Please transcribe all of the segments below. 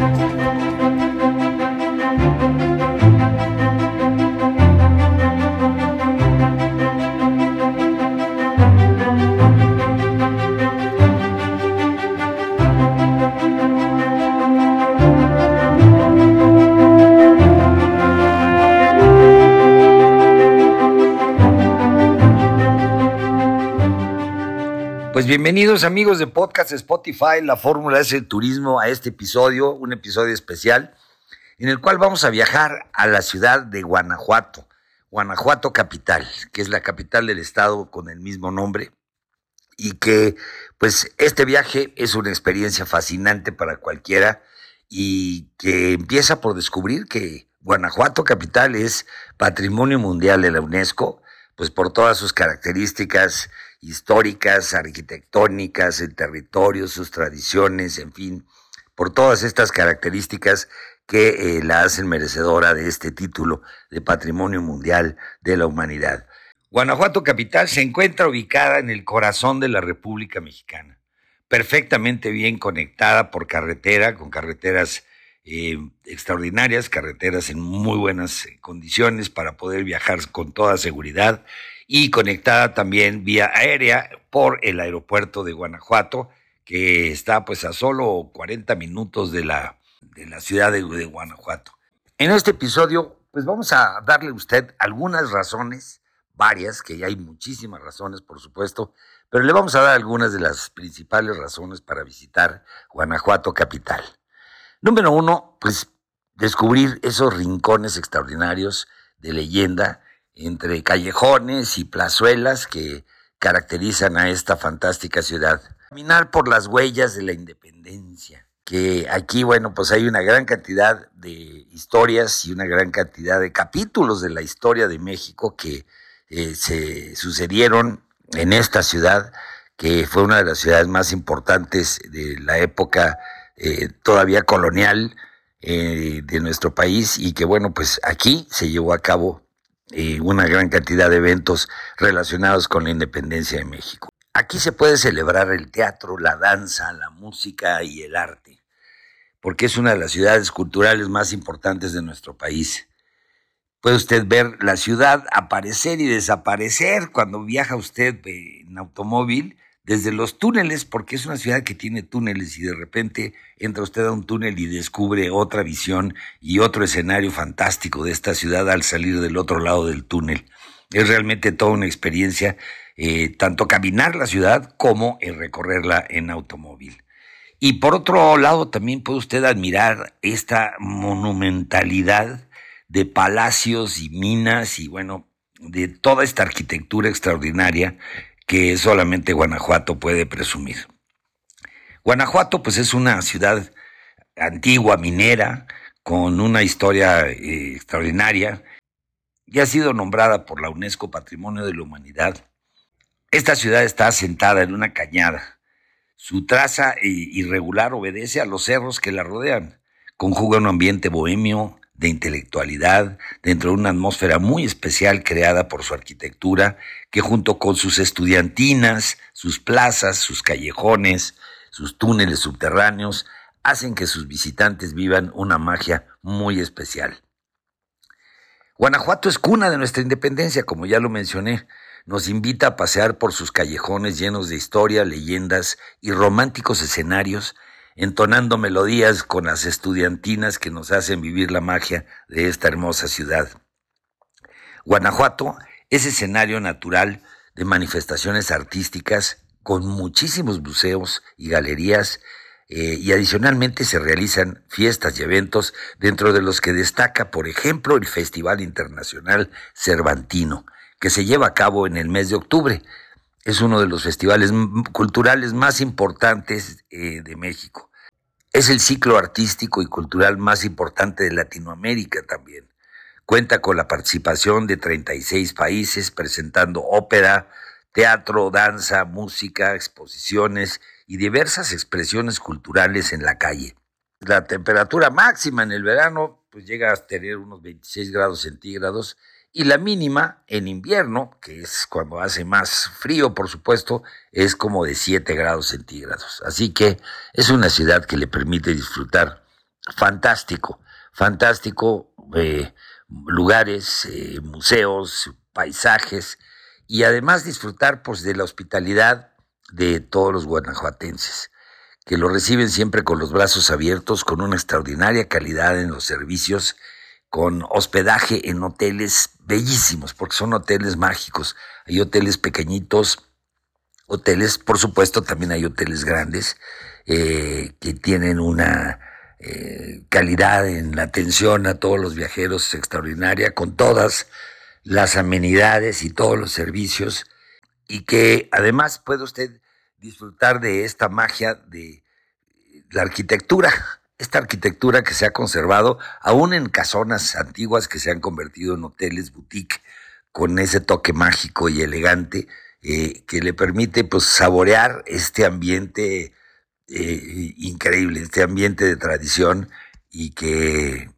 Thank you. Bienvenidos amigos de Podcast Spotify, la fórmula es el turismo, a este episodio, un episodio especial, en el cual vamos a viajar a la ciudad de Guanajuato, Guanajuato capital, que es la capital del estado con el mismo nombre, y que pues este viaje es una experiencia fascinante para cualquiera y que empieza por descubrir que Guanajuato capital es patrimonio mundial de la UNESCO, pues por todas sus características, históricas, arquitectónicas, el territorio, sus tradiciones, en fin, por todas estas características que eh, la hacen merecedora de este título de Patrimonio Mundial de la Humanidad. Guanajuato Capital se encuentra ubicada en el corazón de la República Mexicana, perfectamente bien conectada por carretera, con carreteras eh, extraordinarias, carreteras en muy buenas eh, condiciones para poder viajar con toda seguridad y conectada también vía aérea por el aeropuerto de Guanajuato, que está pues a solo 40 minutos de la, de la ciudad de, de Guanajuato. En este episodio pues vamos a darle a usted algunas razones, varias, que hay muchísimas razones por supuesto, pero le vamos a dar algunas de las principales razones para visitar Guanajuato capital. Número uno, pues descubrir esos rincones extraordinarios de leyenda entre callejones y plazuelas que caracterizan a esta fantástica ciudad. Caminar por las huellas de la independencia, que aquí, bueno, pues hay una gran cantidad de historias y una gran cantidad de capítulos de la historia de México que eh, se sucedieron en esta ciudad, que fue una de las ciudades más importantes de la época eh, todavía colonial eh, de nuestro país y que, bueno, pues aquí se llevó a cabo eh, una gran cantidad de eventos relacionados con la independencia de México. Aquí se puede celebrar el teatro, la danza, la música y el arte, porque es una de las ciudades culturales más importantes de nuestro país. Puede usted ver la ciudad aparecer y desaparecer cuando viaja usted en automóvil desde los túneles, porque es una ciudad que tiene túneles y de repente entra usted a un túnel y descubre otra visión y otro escenario fantástico de esta ciudad al salir del otro lado del túnel. Es realmente toda una experiencia, eh, tanto caminar la ciudad como recorrerla en automóvil. Y por otro lado, también puede usted admirar esta monumentalidad de palacios y minas y bueno, de toda esta arquitectura extraordinaria que solamente Guanajuato puede presumir. Guanajuato pues es una ciudad antigua, minera, con una historia eh, extraordinaria y ha sido nombrada por la UNESCO Patrimonio de la Humanidad. Esta ciudad está asentada en una cañada. Su traza eh, irregular obedece a los cerros que la rodean. Conjuga un ambiente bohemio, de intelectualidad, dentro de una atmósfera muy especial creada por su arquitectura, que junto con sus estudiantinas, sus plazas, sus callejones, sus túneles subterráneos, hacen que sus visitantes vivan una magia muy especial. Guanajuato es cuna de nuestra independencia, como ya lo mencioné. Nos invita a pasear por sus callejones llenos de historia, leyendas y románticos escenarios entonando melodías con las estudiantinas que nos hacen vivir la magia de esta hermosa ciudad. Guanajuato es escenario natural de manifestaciones artísticas con muchísimos museos y galerías eh, y adicionalmente se realizan fiestas y eventos dentro de los que destaca, por ejemplo, el Festival Internacional Cervantino, que se lleva a cabo en el mes de octubre. Es uno de los festivales culturales más importantes eh, de México. Es el ciclo artístico y cultural más importante de Latinoamérica también. Cuenta con la participación de 36 países presentando ópera, teatro, danza, música, exposiciones y diversas expresiones culturales en la calle. La temperatura máxima en el verano pues llega a tener unos 26 grados centígrados y la mínima en invierno, que es cuando hace más frío, por supuesto, es como de 7 grados centígrados. Así que es una ciudad que le permite disfrutar fantástico, fantástico eh, lugares, eh, museos, paisajes y además disfrutar pues de la hospitalidad de todos los guanajuatenses que lo reciben siempre con los brazos abiertos, con una extraordinaria calidad en los servicios, con hospedaje en hoteles bellísimos, porque son hoteles mágicos. Hay hoteles pequeñitos, hoteles, por supuesto, también hay hoteles grandes eh, que tienen una eh, calidad en la atención a todos los viajeros extraordinaria, con todas las amenidades y todos los servicios, y que además puede usted disfrutar de esta magia de la arquitectura, esta arquitectura que se ha conservado aún en casonas antiguas que se han convertido en hoteles boutique, con ese toque mágico y elegante eh, que le permite pues saborear este ambiente eh, increíble, este ambiente de tradición y que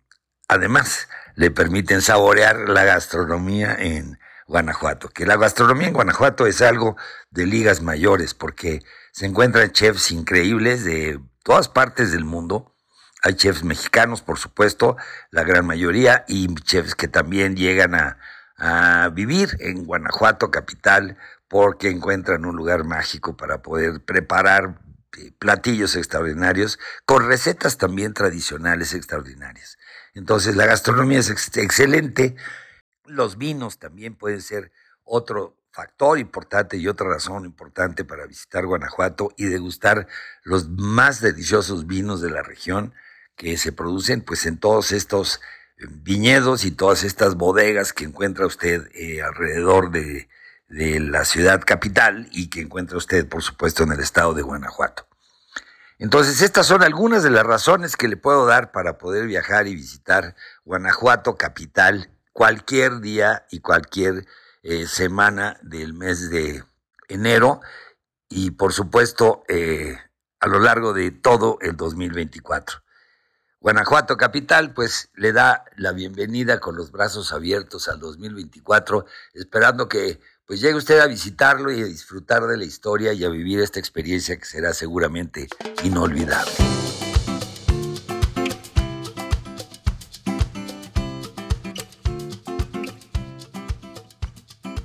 además le permiten saborear la gastronomía en Guanajuato, que la gastronomía en Guanajuato es algo de ligas mayores porque se encuentran chefs increíbles de todas partes del mundo. Hay chefs mexicanos, por supuesto, la gran mayoría, y chefs que también llegan a, vivir en Guanajuato, capital, porque encuentran un lugar mágico para poder preparar platillos extraordinarios, con recetas también tradicionales extraordinarias. Entonces la gastronomía es excelente, los vinos también pueden ser otro factor importante y otra razón importante para visitar Guanajuato y degustar los más deliciosos vinos de la región que se producen pues en todos estos eh, viñedos y todas estas bodegas que encuentra usted eh, alrededor de, de la ciudad capital y que encuentra usted, por supuesto, en el estado de Guanajuato. Entonces, estas son algunas de las razones que le puedo dar para poder viajar y visitar Guanajuato capital cualquier día y cualquier eh, semana del mes de enero y, por supuesto, a lo largo de todo el 2024. Guanajuato Capital, pues le da la bienvenida con los brazos abiertos al 2024, esperando que pues llegue usted a visitarlo y a disfrutar de la historia y a vivir esta experiencia que será seguramente inolvidable.